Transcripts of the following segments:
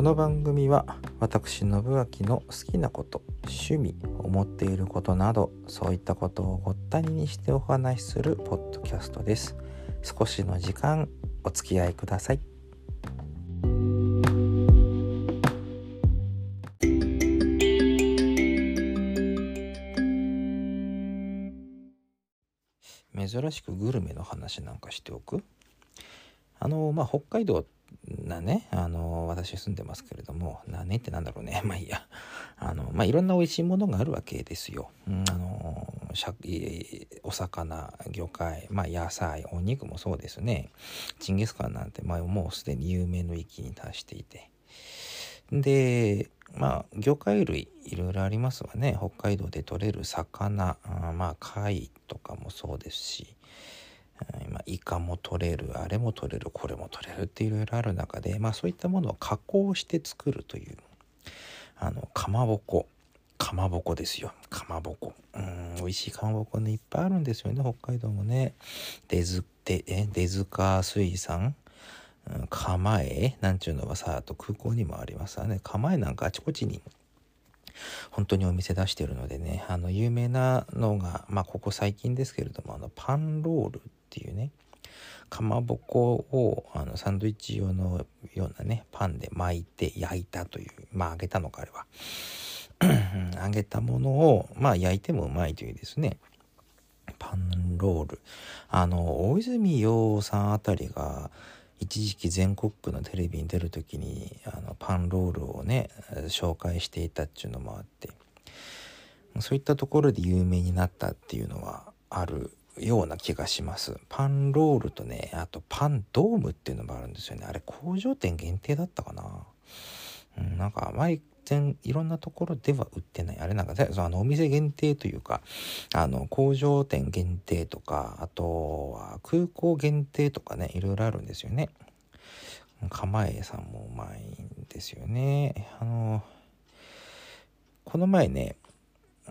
この番組は私信明の好きなこと趣味思っていることなどそういったことをごったににしてお話しするポッドキャストです。少しの時間お付き合いください。珍しくグルメの話なんかしておく？あのまあ北海道なねあの私住んでますけれどもなねってなんだろうね。まあいいや。あのまあいろんな美味しいものがあるわけですよ、うん、あのお魚魚介まあ野菜お肉もそうですね。チンギスカンなんて、まあ、もうすでに有名の域に達していて。でまあ魚介類いろいろありますわね。北海道で取れる魚あまあ貝とかもそうですし。今イカも取れるあれも取れるこれも取れるっていろいろある中で、まあ、そういったものを加工して作るというあのかまぼこ。かまぼこですよ。かまぼこ。うん美味しいかまぼこねいっぱいあるんですよね北海道もね。出ずでえ出塚水産。構えなんちゅうのはさあと空港にもありますわね。構えなんかあちこちに本当にお店出してるのでねあの有名なのがまあここ最近ですけれどもあのパンロール。っていうね。かまぼこをあのサンドイッチ用のようなねパンで巻いて焼いたというまあ揚げたのかあれは。揚げたものをまあ焼いてもうまいというですね。パンロール。あの大泉洋さんあたりが一時期全国区のテレビに出る時にあのパンロールをね紹介していたっていうのもあって。そういったところで有名になったっていうのはあるような気がします。パンロールとねあとパンドームっていうのもあるんですよね。あれ工場店限定だったかな、うん、なんかあまり全いろんなところでは売ってない。あれなんかあのお店限定というかあの工場店限定とかあとは空港限定とかねいろいろあるんですよね。構えさんもうまいんですよね。あのこの前ね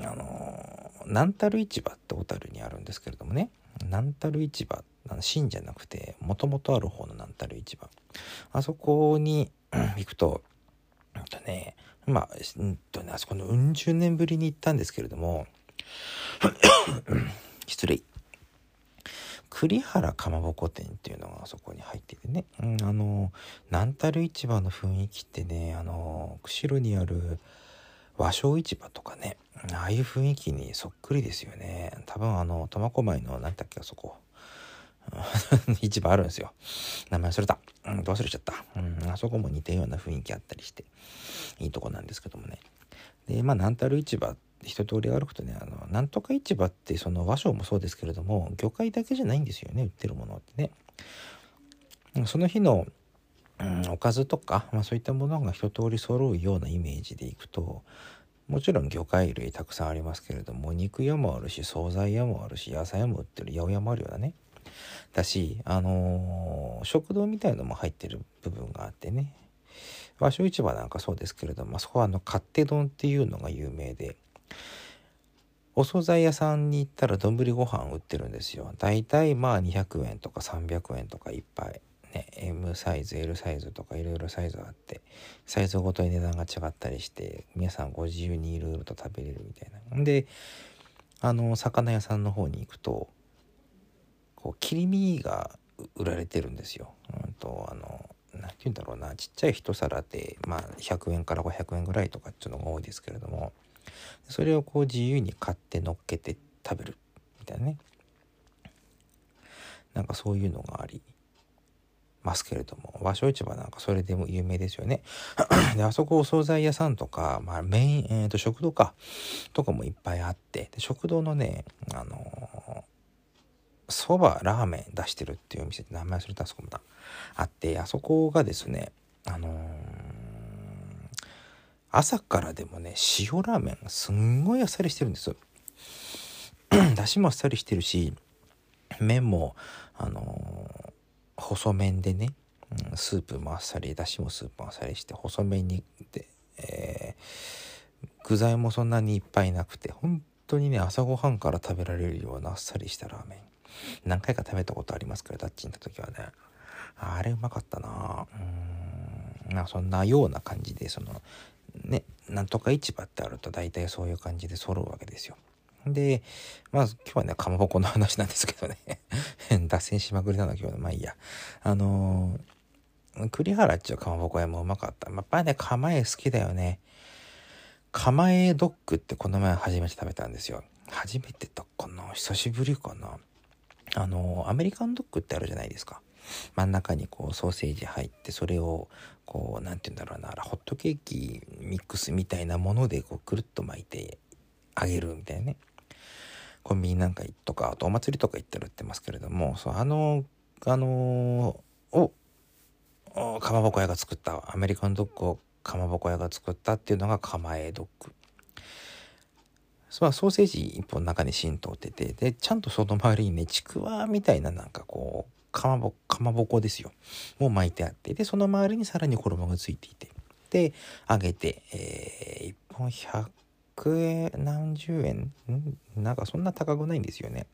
あの南樽市場って小樽にあるんですけれどもね。南樽市場新じゃなくてもともとある方の南樽市場。あそこに 行くととねまあうんとねあそこのうん十年ぶりに行ったんですけれども 失礼。栗原かまぼこ店っていうのがあそこに入っててね、うん、あの南樽市場の雰囲気ってねあの釧路にある和商市場とかねああいう雰囲気にそっくりですよね。多分あの苫小牧の何だっけあそこ。市場あるんですよ。名前忘れた、うん、忘れちゃった、うん、あそこも似たような雰囲気あったりしていいとこなんですけどもね。でまあ南樽市場一通り歩くとねあのなんとか市場ってその和商もそうですけれども魚介だけじゃないんですよね売ってるものってね。その日のうん、おかずとか、まあ、そういったものが一通り揃うようなイメージでいくともちろん魚介類たくさんありますけれども肉屋もあるし惣菜屋もあるし野菜も売ってる八百屋もあるようなね。だし、あのー、食堂みたいのも入ってる部分があってね。和食市場なんかそうですけれどもそこはあの勝手丼っていうのが有名で。お惣菜屋さんに行ったら丼ご飯売ってるんですよ。だいたいまあ200円とか300円とかいっぱい。ね M サイズ L サイズとかいろいろサイズがあってサイズごとに値段が違ったりして皆さんご自由にいろいろと食べれるみたいなん。であの魚屋さんの方に行くとこう切り身が売られてるんですよ。うんとあの何て言うんだろうなちっちゃい一皿でまあ100円から500円ぐらいとかっていうのが多いですけれどもそれをこう自由に買って乗っけて食べるみたいなねなんかそういうのがありますけれども和商市場なんかそれでも有名ですよね。であそこお惣菜屋さんとか、まあ、メイン、えー、と食堂かとかもいっぱいあってで食堂のねあのそ、ばラーメン出してるっていうお店って名前忘れたそこもだあってあそこがですねあのー、朝からでもね塩ラーメンすんごいあっさりしてるんですだし もあっさりしてるし麺もあのー細麺でね、うん、スープもあっさりだしもスープもあっさりして細麺にで、えー、具材もそんなにいっぱいなくて本当にね朝ごはんから食べられるようなあっさりしたラーメン。何回か食べたことありますけどダッチに行った時はね。あれうまかったな。うんまあそんなような感じでそのねなんとか市場ってあると大体そういう感じで揃うわけですよ。で、まあ今日はね、かまぼこの話なんですけどね 脱線しまくりなの今日の、まあいいや。あのー、栗原っちゅうかまぼこ屋もうまかった。やっぱりね、構え好きだよね。構えドッグってこの前初めて食べたんですよ。初めてとかな久しぶりかなあのー、アメリカンドッグってあるじゃないですか。真ん中にこうソーセージ入ってそれをこう何て言うんだろうなホットケーキミックスみたいなものでこうくるっと巻いてあげるみたいなねコンビニなんかとかあとお祭りとか行ったら売ってますけれどもそうあのあのをかまぼこ屋が作ったアメリカンドッグをかまぼこ屋が作ったっていうのが構えドッグ。そうソーセージ一本中に浸透っててでちゃんとその周りにねちくわみたいななんかこうかまぼかまぼこですよ。もう巻いてあってでその周りにさらに衣がついていて。で揚げて、えー、1本100円何十円？なんかそんな高くないんですよね。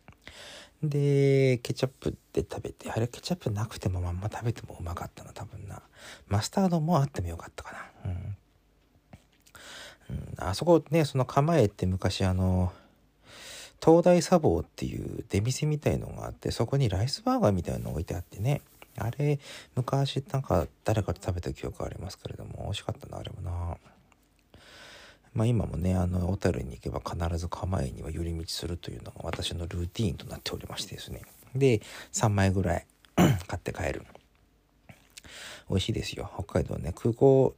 でケチャップで食べてあれケチャップなくてもまんま食べてもうまかったな多分な。マスタードもあってもよかったかな。うん。うん、あそこねその構えって昔あの東大砂防っていう出店みたいのがあってそこにライスバーガーみたいの置いてあってね。あれ昔なんか誰かと食べた記憶ありますけれども美味しかったなあれもな。まあ今もねあの小樽に行けば必ず構えには寄り道するというのが私のルーティーンとなっておりましてですね。で3枚ぐらい 買って帰る。美味しいですよ。北海道ね空港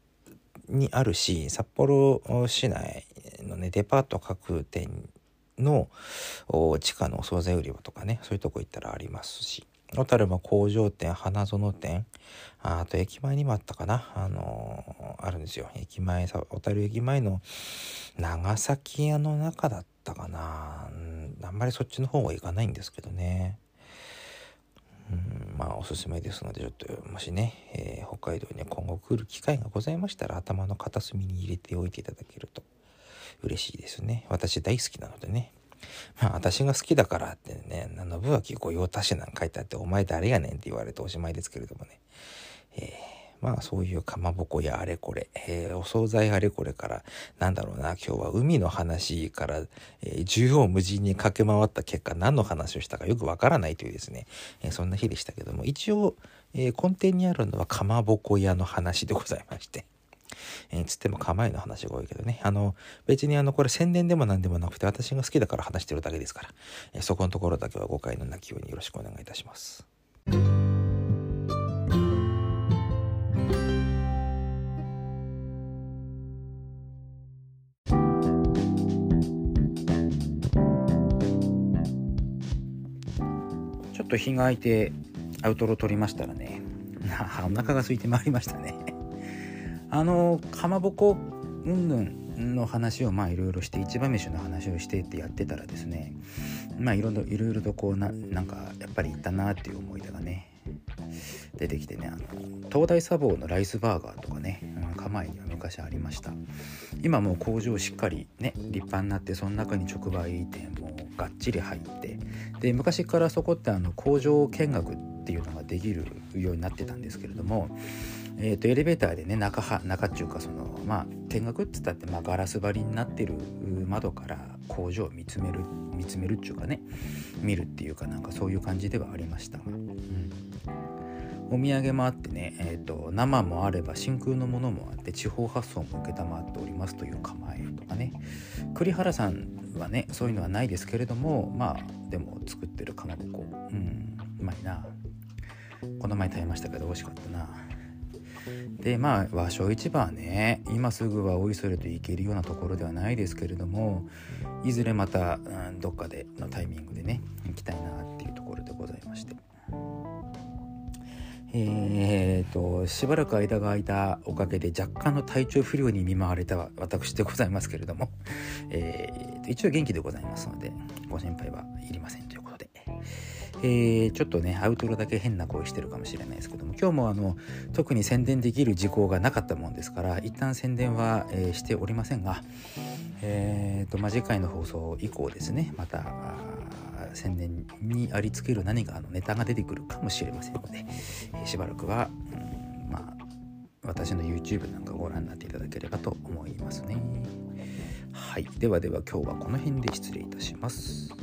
にあるし札幌市内のねデパート各店の地下のお惣菜売り場とかねそういうとこ行ったらありますし。小樽も工場店花園店。あと駅前にもあったかな。あのー、あるんですよ。駅前小樽駅前の長崎屋の中だったかな、あんまりそっちの方は行かないんですけどね。うんまあおすすめですのでちょっともしね、えー、北海道に今後来る機会がございましたら頭の片隅に入れておいていただけると嬉しいですね。私大好きなのでね。まあ私が好きだからってね、信明御用達なん書いてあって、お前誰やねんって言われておしまいですけれどもね。えー、まあそういうかまぼこやあれこれ、えー、お惣菜あれこれから、なんだろうな、今日は海の話から、えー、縦横無尽に駆け回った結果何の話をしたかよくわからないというですね、えー、そんな日でしたけども、一応、え根底にあるのはかまぼこ屋の話でございまして。えー、つっても構えの話が多いけどね。あの、別にあの、これ宣伝でも何でもなくて、私が好きだから話してるだけですから、えー、そこのところだけは誤解のなきようによろしくお願いいたします。ちょっと日が空いてアウトロ取りましたらね、お腹が空いてまいりましたね。あのかまぼこうんぬんの話をまあいろいろして一番飯の話をしてってやってたらですねまあいろいろいろとこうななんかやっぱり行ったなっていう思い出がね出てきてねあの東大砂防のライスバーガーとかね構えには昔ありました。今もう工場しっかりね立派になってその中に直売店もがっちり入ってで昔からそこってあの工場見学っていうのができるようになってたんですけれどもえーと、エレベーターでね中は中っていうかそのまあ見学って言ったって、まあ、ガラス張りになってる窓から工場を見つめる見つめるっていうかね見るっていうかなんかそういう感じではありました、うん、お土産もあってね、えーと、生もあれば真空のものもあって地方発送も承っておりますという構えとかね。栗原さんはねそういうのはないですけれどもまあでも作ってるかまぼこうんうまいな。この前食べましたけど美味しかったなでまあ和尚市場はね今すぐはおいそれと行けるようなところではないですけれどもいずれまた、うん、どっかでのタイミングでね行きたいなっていうところでございましてえーとしばらく間が空いたおかげで若干の体調不良に見舞われた私でございますけれども、えー、一応元気でございますのでご心配はいりませんということで。えー、ちょっとねアウトロだけ変な声してるかもしれないですけども今日もあの特に宣伝できる事項がなかったもんですから一旦宣伝は、えー、しておりませんが、えーとまあ、次回の放送以降ですねまた宣伝にありつける何かのネタが出てくるかもしれませんので、えー、しばらくは、うん、まあ私の YouTube なんかご覧になっていただければと思いますね。はい。ではでは今日はこの辺で失礼いたします。